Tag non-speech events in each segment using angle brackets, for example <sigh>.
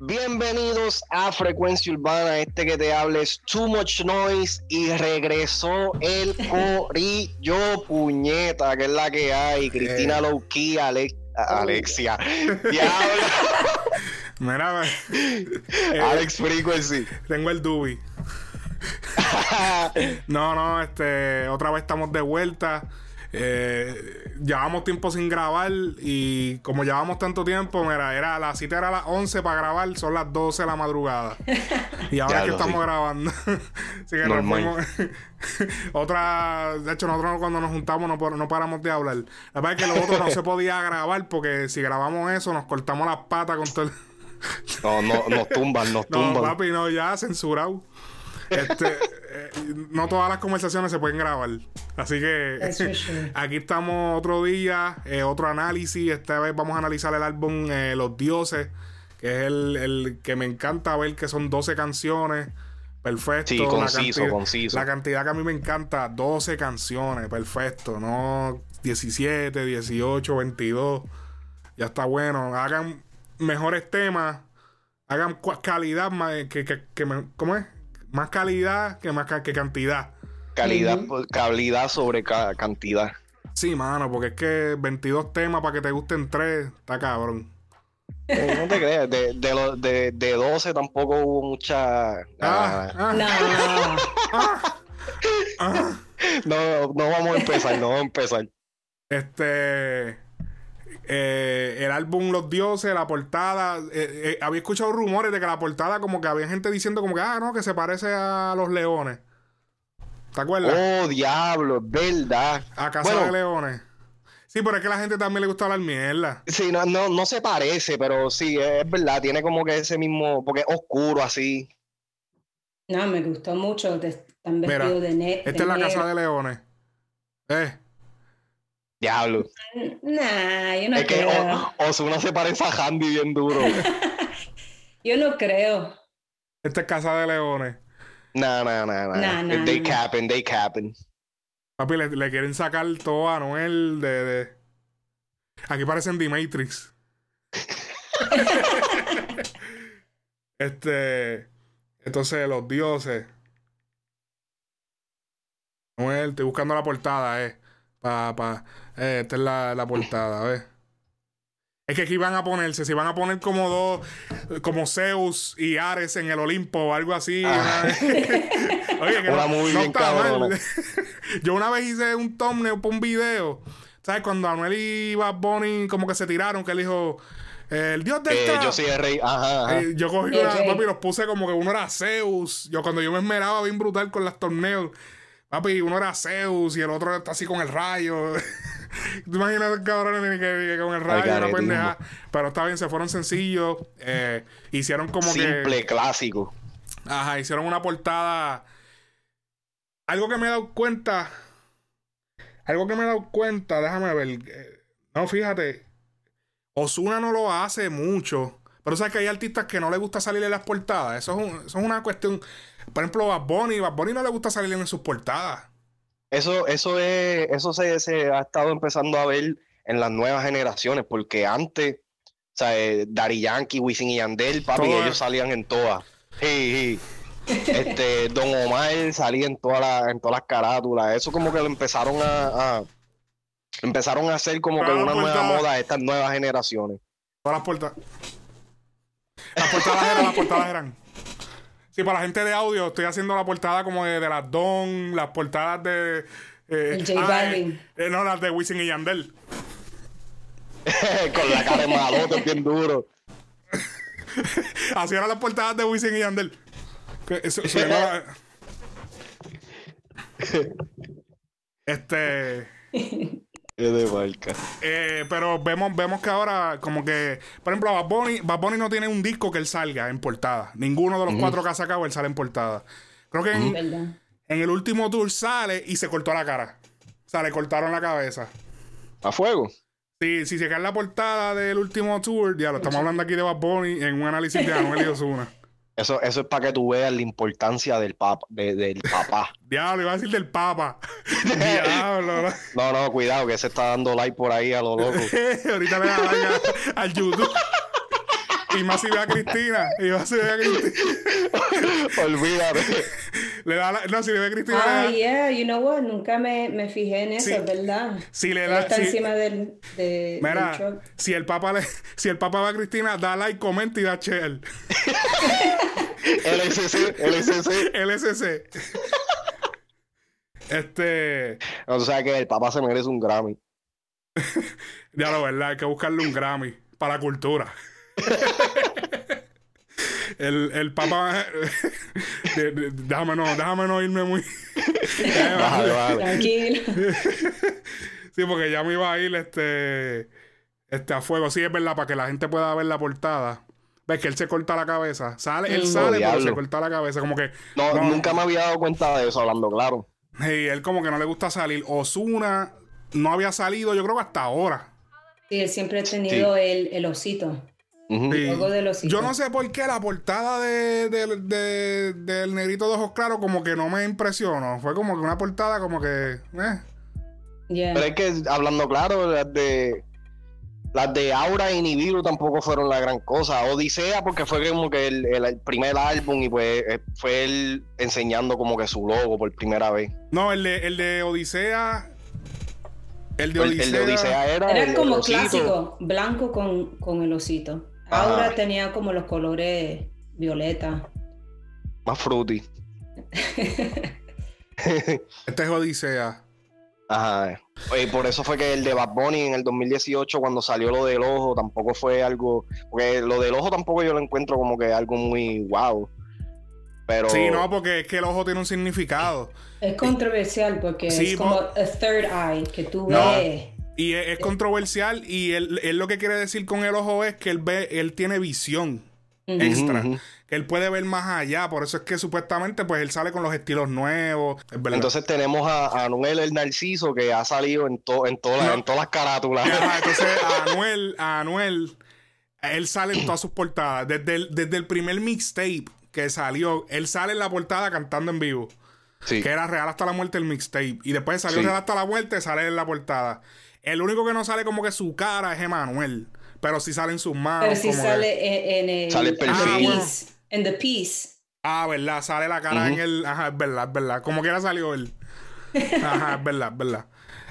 Bienvenidos a Frecuencia Urbana, este que te hable es Too Much Noise y regresó el <laughs> corillo puñeta, que es la que hay, Cristina Lowkey, Alex, Alexia, <laughs> Diablo, <laughs> Mira, eh, Alex Frequency. tengo el Dubi. No, no, este, otra vez estamos de vuelta. Eh, llevamos tiempo sin grabar y como llevamos tanto tiempo, mira, era la cita era a las 11 para grabar, son las 12 de la madrugada. <laughs> Y ahora es que estamos grabando. <laughs> Así que nos <laughs> otra, de hecho, nosotros cuando nos juntamos no, no paramos de hablar. La verdad es que lo otro no se podía grabar porque si grabamos eso nos cortamos las patas con todo el... No, no, nos tumban, nos No, tumban. papi, no, ya censurado. Este, eh, no todas las conversaciones se pueden grabar. Así que <laughs> aquí estamos otro día, eh, otro análisis. Esta vez vamos a analizar el álbum eh, Los Dioses, que es el, el que me encanta ver que son 12 canciones. Perfecto. Sí, la conciso, cantidad- conciso. La cantidad que a mí me encanta, 12 canciones, perfecto. No 17, 18, 22. Ya está bueno. Hagan mejores temas. Hagan calidad más que, que, que me- ¿cómo es? Más calidad que más ca- que cantidad. Calidad, calidad sobre ca- cantidad. Sí, mano, porque es que 22 temas para que te gusten 3, está cabrón. Eh, no te creas, de, de, lo- de, de 12 tampoco hubo mucha... Ah, ah, ah, No, <laughs> ah. no, no vamos a empezar, no vamos a empezar. Este. Eh, el álbum Los Dioses, la portada. eh, eh, había escuchado rumores de que la portada, como que había gente diciendo, como que, ah, no, que se parece a Los Leones. ¿Te acuerdas? Oh, diablo, es verdad. a Casa bueno, de Leones. Sí, pero es que a la gente también le gusta hablar mierda. Sí, no, no, no se parece, pero sí, es verdad, tiene como que ese mismo, porque es oscuro así. no, me gustó mucho. Están vestidos de negro. Esta es la Casa de Leones. Eh. Diablo. Nah, yo no es que creo. O- Ozuna se parece a Handy bien duro. <laughs> Yo no creo. Esta es Casa de Leones. nah, nah, nah, nah. Nah, nah, they capping, they capping. Papi, le, le quieren sacar todo a Noel de. de- Aquí parecen The Matrix. <laughs> este. Entonces, los dioses. Noel, estoy buscando la portada, eh. Pa, pa. Eh, esta es la, la portada, a ver. Es que aquí van a ponerse, si van a poner como dos, como Zeus y Ares en el Olimpo o algo así. Ah. <laughs> Oye, que Una no, no bien está mal. <laughs> Yo una vez hice un thumbnail para un video. ¿Sabes? Cuando Anuel y Bad Bunny como que se tiraron, que él dijo, el dios del Eh, trap. yo soy el rey. Ajá, ajá. Eh, yo cogí una, papi, los puse como que uno era Zeus. Yo cuando yo me esmeraba bien brutal con las torneos. Papi, uno era Zeus y el otro está así con el rayo. <laughs> ¿Te imaginas el cabrón que, que con el rayo, una pendeja? Pero está bien, se fueron sencillos. eh, hicieron como Simple, que. clásico. Ajá, hicieron una portada. Algo que me he dado cuenta. Algo que me he dado cuenta, déjame ver. eh, No, fíjate. Osuna no lo hace mucho. Pero sabes que hay artistas que no les gusta salir en las portadas. Eso es, un- eso es una cuestión. Por ejemplo, Bad Bunny. Bad Bunny no le gusta salir en sus portadas. Eso, eso es, eso se, se ha estado empezando a ver en las nuevas generaciones, porque antes, o sea, eh, Daddy Yankee, Wisin y Yandel, papi, ellos salían en todas. Sí, sí. Este, Don Omar salía en todas las, en todas las carátulas. Eso como que lo empezaron a, a- empezaron a hacer como que una nueva moda a estas nuevas generaciones. Todas las portadas. Las portadas eran, las portadas eran. Sí, para la gente de audio, estoy haciendo la portada como de, de las Don, las portadas de. eh, El J Balvin. eh, no, las de Wisin y Yandel. <laughs> Con la cara de malote bien duro. <laughs> Así eran las portadas de Wisin y Yandel. Eso- la- <laughs> Este. Es de marca. eh, pero vemos, vemos que ahora, como que, por ejemplo, Bad Bunny, Bad Bunny no tiene un disco que él salga en portada. Ninguno de los cuatro que ha sacado él sale en portada. Creo que en, el último tour sale y se cortó la cara. O sea, le cortaron la cabeza. A fuego. Sí, si se cae la portada del último tour, ya lo estamos hablando aquí de Bad Bunny en un análisis de Anuel y Ozuna. <laughs> Eso, eso es para que tú veas la importancia del papa, de- del papá. <laughs> Diablo, iba a decir del Papa. <laughs> Diablo, ¿no? No, cuidado, que se está dando like por ahí a lo loco. <laughs> Ahorita le da like a- al YouTube. y más si ve a Cristina. Y más si ve a Cristina. Olvídate. Le da la- no, si le ve a Cristina. le Ah, da- yeah, you know what? Nunca me, me fijé en eso, Sí. es verdad. Si le Él da- está si- encima del, de, Mira, del si el Papa le, si el Papa va a Cristina, da like, comenta y da share. LSC, LSC. LSC. este. O sea que el papá se merece un Grammy. Ya lo verdad, hay que buscarle un Grammy para la cultura. El, el de- de- déjame, no, déjame no irme muy. Vale, vale. Tranquilo. Sí, porque ya me iba a ir este, este a fuego. Sí, es verdad, para que la gente pueda ver la portada. Ves que él se corta la cabeza. Sale, él sale, pero se corta la cabeza. Como que. No, No. nunca me había dado cuenta de eso, hablando claro. Y él como que no le gusta salir. Osuna no había salido, yo creo que hasta ahora. Sí, él siempre ha tenido el, el osito. Logo del osito. Yo no sé por qué la portada de, de- de- del negrito de ojos claros como que no me impresionó. Fue como que una portada como que... eh. Yeah. Pero es que, hablando claro, de. Las de Aura y Nibiru tampoco fueron la gran cosa. Odisea, porque fue como que el, el- el primer álbum y pues eh, fue él enseñando como que su logo por primera vez. No, el de, el de Odisea... El de Odisea... el de Odisea era. el- Era el como clásico, blanco con, con el osito. Ajá. Ahora tenía como los colores violeta. Más fruity. <laughs> Este es Odisea. Ajá. Y por eso fue que el de Bad Bunny en el 2018, cuando salió lo del ojo, tampoco fue algo. Porque lo del ojo tampoco yo lo encuentro como que algo muy wow. Pero. Sí, no, porque es que el ojo tiene un significado. Es controversial porque Sí, es como a third eye que tú No. ves. Y es, es controversial y él, él lo que quiere decir con el ojo es que él ve, él tiene visión Extra. Que él puede ver más allá. Por eso es que supuestamente pues él sale con los estilos nuevos. Es. Entonces tenemos a, Anuel el Narciso que ha salido en, to- en, todas las- No. en todas las carátulas. Ajá, <laughs> entonces a Anuel, a Anuel, él sale en todas sus portadas. Desde el, desde el primer mixtape que salió, él sale en la portada cantando en vivo. Sí. Que era Real hasta la muerte el mixtape. Y después salió Sí. Real hasta la muerte, sale en la portada. El único que no sale como que su cara es Emanuel. Pero sí salen sus manos. Pero si como que- sale en, en el, Sale el en the perfil. Ah, bueno. the piece. Ah, verdad, sale la cara Ujú. en el. Ajá, es verdad, es verdad. Como quiera salió él. Ajá, es verdad, es verdad.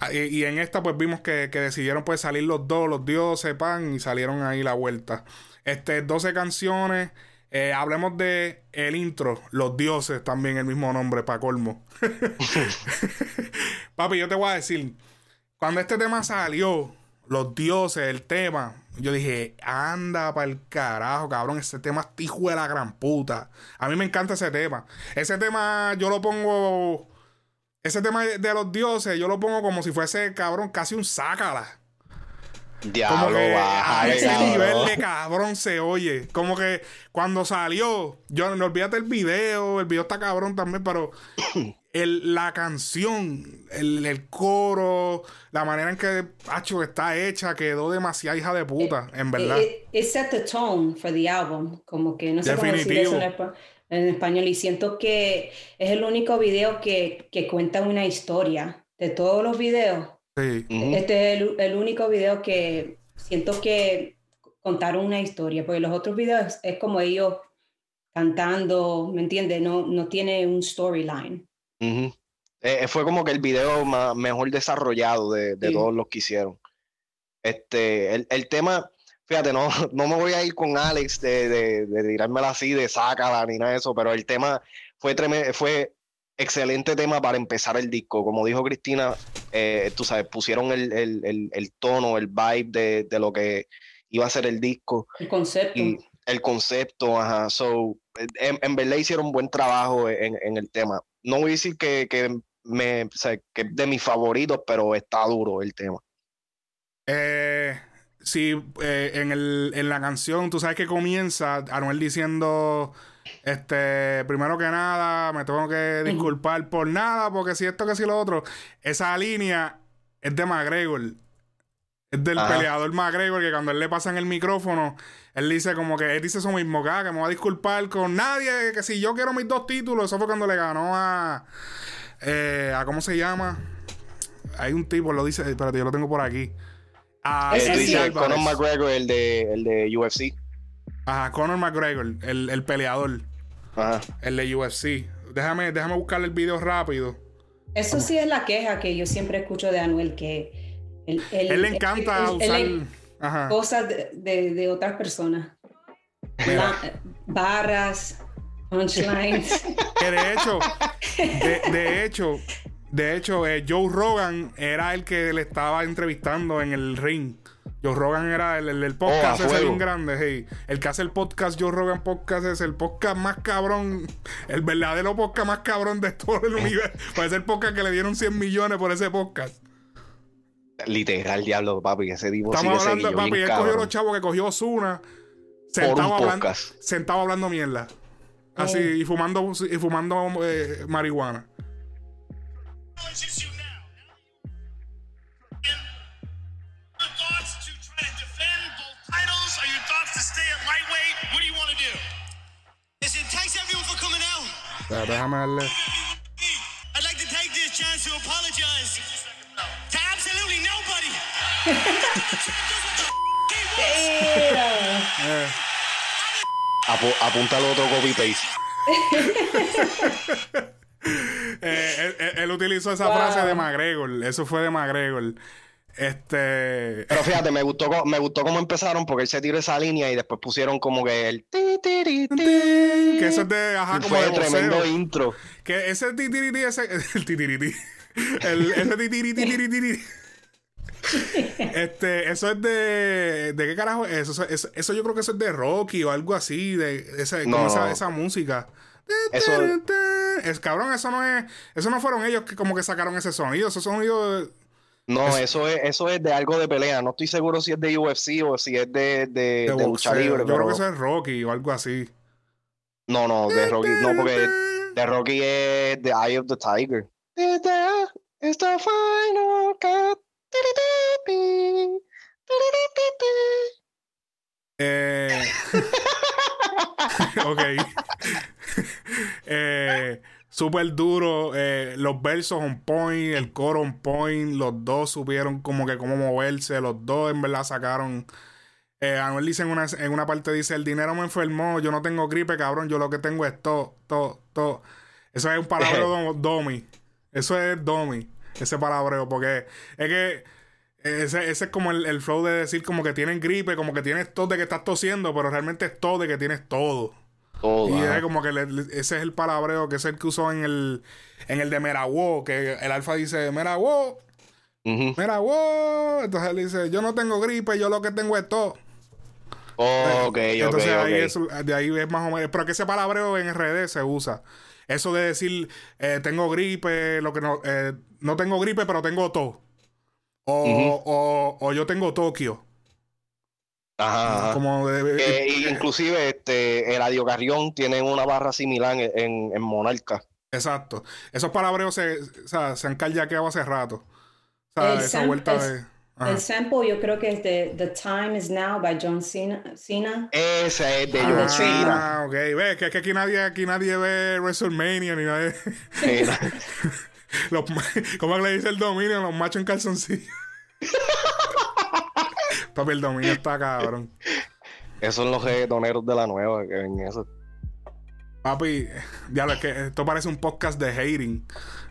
Ah, Y, y en esta, pues vimos que, que decidieron pues salir los dos, los dioses, pan, y salieron ahí la vuelta. Este, 12 canciones. Eh, hablemos de el intro, los dioses, también el mismo nombre, para colmo. <laughs> <laughs> Papi, yo te voy a decir, cuando este tema salió, los dioses, el tema, yo dije, anda para el carajo, cabrón, ese tema es hijo de la gran puta. A mí me encanta ese tema. Ese tema yo lo pongo, ese tema de los dioses, yo lo pongo como si fuese, cabrón, casi un sácala. Como Diablo, que a bájale, ese cabrón. nivel de cabrón se oye. Como que cuando salió, yo no olvídate el video, el video está cabrón también, pero <coughs> el, la canción, el, el coro, la manera en que Hacho está hecha, quedó demasiado hija de puta, en verdad. It, it set the tone for the album. Como que no sé cómo decir Definitivo. eso en, en español. Y siento que es el único video que, que cuenta una historia. De todos los videos, Sí. Este es el, el único video que siento que contaron una historia. Porque los otros videos es como ellos cantando, ¿me entiendes? No, no tiene un storyline. Ujú. Eh, fue como que el video ma- mejor desarrollado de, de Sí. todos los que hicieron. Este, el, el tema, fíjate, no, <laughs> no me voy a ir con Alex de, de, de tirármela así, de sácala ni nada de eso, pero el tema fue tremendo, fue excelente tema para empezar el disco. Como dijo Cristina, eh, tú sabes, pusieron el, el, el, el tono, el vibe de, de lo que iba a ser el disco El concepto. y el concepto, ajá. So, en, en verdad hicieron un buen trabajo en, en el tema. No voy a decir que, que, me, o sea, que es de mis favoritos, pero está duro el tema. Eh, sí, eh, en, el, en la canción, tú sabes que comienza Anuel diciendo, este, primero que nada, me tengo que disculpar por nada, porque si esto, que si lo otro. Esa línea es de McGregor. Es del Ajá. peleador McGregor, que cuando él le pasan el micrófono, él dice como que, él dice eso mismo, que, ah, que me va a disculpar con nadie, que si yo quiero mis dos títulos, eso fue cuando le ganó a, eh, a ¿cómo se llama? Hay un tipo, lo dice, espérate, yo lo tengo por aquí. A Eso Eh, sí. Conor. McGregor, el de, el de UFC. Ajá, Conor McGregor, el, el peleador. Ajá. El de UFC. Déjame, déjame buscarle el video rápido. Eso sí es la queja que yo siempre escucho de Anuel, que él, él- Él le encanta él- usar. él- Ajá. cosas de, de- de otras personas. La- barras, punchlines. Que de hecho, de, de hecho, de hecho, eh, Joe Rogan era el que le estaba entrevistando en el ring. Joe Rogan era el, el, el podcast Oh, a ese bien grande, sí. El que hace el podcast, Joe Rogan Podcast, es el podcast más cabrón, el verdadero podcast más cabrón de todo el universo. Puede ser el podcast que le dieron 100 millones por ese podcast. Literal, diablo, papi. Ese tipo Estamos se hablando, papi, bien él cogió los chavos que cogió Osuna, Por sentado hablando, sentado hablando mierda. Así, Eh. y fumando, y fumando eh, marihuana. challenges you Eh, <laughs> Apu- apunta al otro copy paste. <laughs> eh, él, él- él utilizó esa Wow. frase de McGregor. Eso fue de McGregor. Este. Pero <laughs> fíjate, me gustó, me gustó cómo empezaron porque él se tiró esa línea y después pusieron como que el ti, ti, ri, ti. Que eso es de. Ajá, como Fue de tremendo intro. Que ese titiriti, ese. El titiriti. El, ese titiriti. <laughs> Este, eso es de. ¿De qué carajo es eso? Eso, eso yo creo que eso es de Rocky o algo así. De ese, No, como esa, esa música. Eso- Es cabrón, eso no es. Eso no fueron ellos que como que sacaron ese sonido. Ese sonido. de- No, Es- eso es, eso es de algo de pelea. No estoy seguro si es de UFC o si es de, de, de de lucha libre. Yo creo que eso es Rocky o algo así. No, no, de Rocky, no, porque de Rocky es The Eye of the Tiger. It's the final cut. Eh, <laughs> ok. <laughs> eh, Súper duro. eh, los versos on point, el coro on point. Los dos supieron como que cómo moverse. Los dos en verdad sacaron. Eh, Anuel dice en una, en una parte: dice, el dinero me enfermó, yo no tengo gripe, cabrón, yo lo que tengo es todo, todo, todo. Eso es un palabreo do- domi. Eso es domi, <laughs> ese palabreo, porque es que ese, ese es como el, el flow de decir como que tienen gripe, como que tienes todo de que estás tosiendo, pero realmente es todo de que tienes todo. Todo, Y es como que le- le- ese es el palabreo que es el que usó en el, en el de Merawo, que el alfa dice, Merawo. Merawo. Entonces él dice, yo no tengo gripe, yo lo que tengo es todo. Oh, ok, ok, Entonces ahí ok. es- de ahí es más o menos. Pero que ese palabreo en RD se usa. Eso de decir, eh, tengo gripe, lo que no, eh, no tengo gripe, pero tengo todo. O, o, o yo tengo Tokio. Ajá. Como de, Que inclusive este Eladio Carrión tiene una barra similar en, en, en Monarca. Exacto. Esos palabreos se, o sea, se han callaqueado hace rato. O sea, El esa vuelta el- de. Ajá. El sample yo creo que es de The Time Is Now by John Cena. Cena. Ese es de Ah, John de Cena. Ah, ok. Ve, que, que aquí nadie, aquí nadie ve WrestleMania ni nadie. <laughs> <laughs> Los, ¿Cómo le dice el dominio? Los machos en calzoncillo. <laughs> Papi, el dominio está cabrón. Esos son los reggaetoneros de la nueva que ven eso. Papi, ya lo que esto parece un podcast de hating.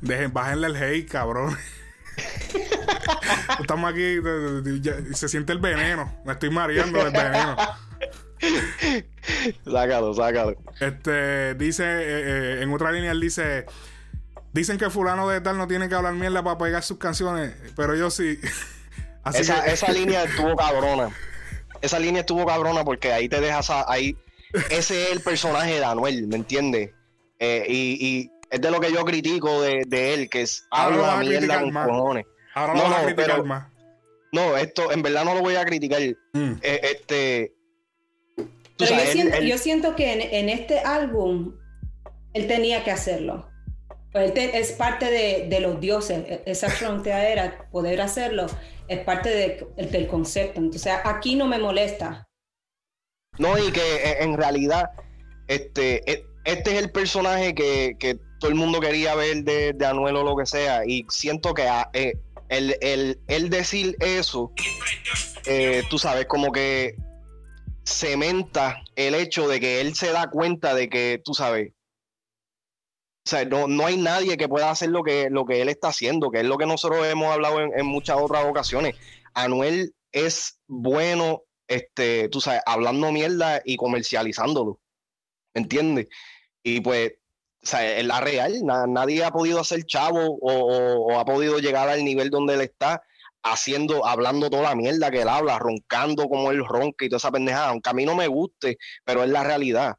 Dejen, bájenle el hate, cabrón. <laughs> Estamos aquí, ya- se siente el veneno. Me estoy mareando del veneno. Sácalo, sácalo. Este, dice, eh, eh, en otra línea él dice, dicen que fulano de tal no tiene que hablar mierda para pegar sus canciones, pero yo sí. <laughs> Así Esa, que, esa <laughs> línea estuvo cabrona. Esa línea estuvo cabrona porque ahí te dejas a- ahí. Ese es el personaje de Anuel, ¿me entiendes? Eh, y, y es de lo que yo critico de, de él, que es Ahora lo habla mierda con más. cojones. ahora lo no, vas a no, criticar pero- más. No, esto en verdad no lo voy a criticar. Mm. Eh, este. Pero sabes, yo, él- siento, él- yo siento que en, en este álbum él tenía que hacerlo. Pues es parte de, los dioses, e- esa frontera, poder hacerlo, es parte de- del concepto. Entonces aquí no me molesta. No, y que eh, en realidad, este, e- este es el personaje que, todo el mundo quería ver de, de Anuel o lo que sea. Y siento que ah, eh, el decir eso, eh, tú sabes, como que cementa el hecho de que él se da cuenta de que, tú sabes, o sea, no, no hay nadie que pueda hacer lo que, lo que él está haciendo, que es lo que nosotros hemos hablado en, muchas otras ocasiones. Anuel es bueno, este, tú sabes, hablando mierda y comercializándolo. ¿Me entiendes? Y pues, o sea, es la real, na- nadie ha podido hacer chavo o ha podido llegar al nivel donde él está haciendo, hablando toda la mierda que él habla, roncando como él ronca y toda esa pendejada, aunque a mí no me guste, pero es la realidad.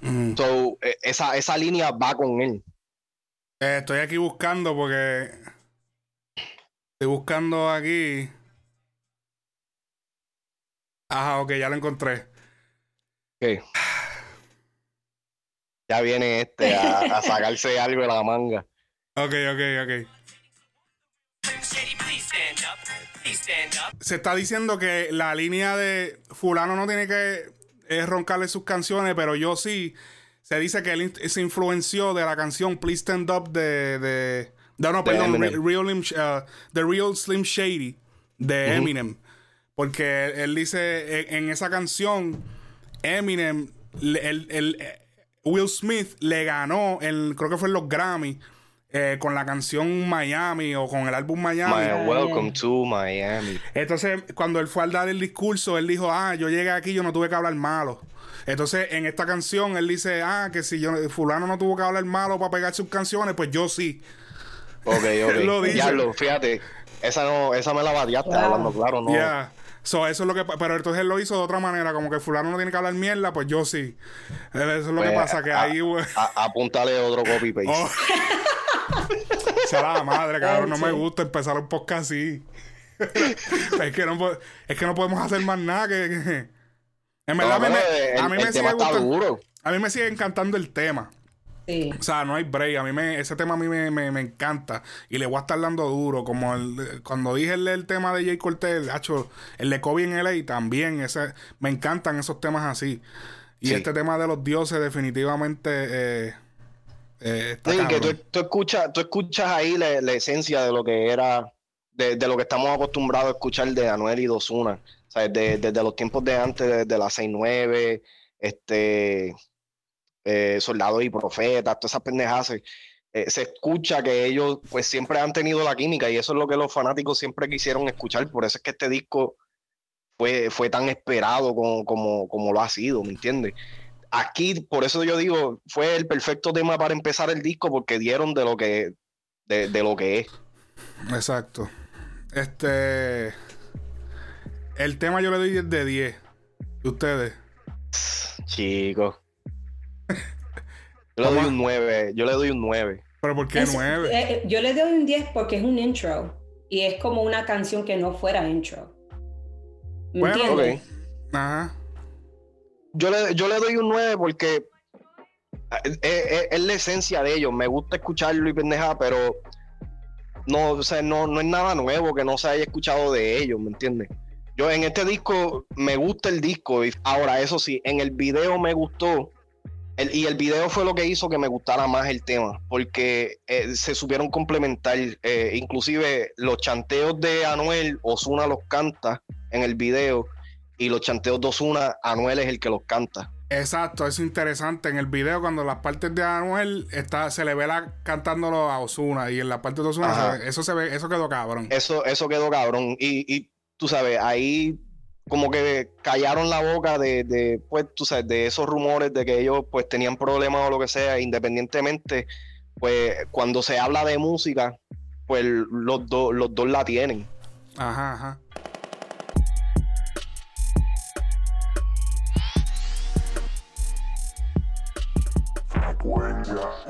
Mm. So, eh, esa, esa línea va con él. Eh, estoy aquí buscando porque. Estoy buscando aquí. Ajá, ok, ya lo encontré. Ok. Ya viene este a, a sacarse <laughs> algo de la manga. Ok, ok, ok. Se está diciendo que la línea de Fulano no tiene que eh, roncarle sus canciones, pero yo sí. Se dice que él se influenció de la canción Please Stand Up de. de no, no, perdón, Re-. Real, uh, The Real Slim Shady de Eminem. Porque él, él dice en, en esa canción, Eminem, el, el- Will Smith le ganó, el, creo que fue en los Grammy, eh, con la canción Miami o con el álbum Miami. My- welcome to Miami. Entonces, cuando él fue al dar el discurso, él dijo, ah, yo llegué aquí, yo no tuve que hablar malo. Entonces, en esta canción, él dice, ah, que si yo, fulano no tuvo que hablar malo para pegar sus canciones, pues yo sí. Ok, <laughs> ok. Lo dice. Diablo, fíjate. Esa no, esa me la bateaste Wow. hablando claro, no. Yeah. So, eso es lo que pero entonces él lo hizo de otra manera, como que fulano no tiene que hablar mierda, pues yo sí. Eso es lo Pues, que pasa, que a- ahí, güey. a- apúntale otro copy paste. Oh. <laughs> <laughs> Sea la madre, cabrón, no me gusta empezar un podcast así. <laughs> es, que no, po- es que no podemos hacer más nada que... que- En verdad, No, a mí me, el, a mí el me tema sigue gustando... duro. A mí me sigue encantando el tema. Sí. O sea, no hay break. A mí me, ese tema a mí me, me- me encanta. Y le voy a estar dando duro. Como el, cuando dije el, el tema de Jay Cortez, hacho, el de Kobe en LA también. Ese, me encantan esos temas así. Y Sí. este tema de los dioses definitivamente eh, eh, Sí, que tú, escuchas, tú escuchas ahí la, la esencia de lo que era, de, de lo que estamos acostumbrados a escuchar de Anuel y Dosuna. O sea, de- desde los tiempos de antes, desde las 6-9, este, eh, Soldados y Profetas, todas esas pendejas. Se, eh, se escucha que ellos pues siempre han tenido la química y eso es lo que los fanáticos siempre quisieron escuchar. Por eso es que este disco fue, fue tan esperado como, como, como lo ha sido, ¿me entiendes? Aquí, por eso yo digo, fue el perfecto tema para empezar el disco porque dieron de lo que, de, de lo que es. Exacto. Este. El tema yo le doy 10 de 10. ¿Y ustedes? Chicos. Yo le doy un 9, yo le doy un 9. ¿Pero por qué Es- 9? eh, eh, yo le doy un 10 porque es un intro y es como una canción que no fuera intro. ¿Me Bueno, entiendes? Ok. Ajá. Yo le, yo le doy un 9 porque es, es- es la esencia de ellos. Me gusta escucharlo y pendeja, pero no, o sea, no, no es nada nuevo que no se haya escuchado de ellos, ¿me entiendes? Yo en este disco me gusta el disco. y Ahora, eso sí, en el video me gustó. el- y el video fue lo que hizo que me gustara más el tema, porque eh, se supieron complementar. eh, inclusive los chanteos de Anuel, Osuna los canta en el video, y los chanteos de Osuna, Anuel es el que los canta. Exacto, es interesante. En el video, cuando las partes de Anuel está, se le ve la cantándolo a Osuna. Y en la parte de Osuna, eso se ve, eso quedó cabrón. Eso, eso quedó cabrón. Y, y tú sabes, ahí como que callaron la boca de, de, pues, tú sabes, de esos rumores de que ellos pues tenían problemas o lo que sea, independientemente, pues cuando se habla de música, pues los, dos los dos la tienen. Ajá, ajá. Buenga.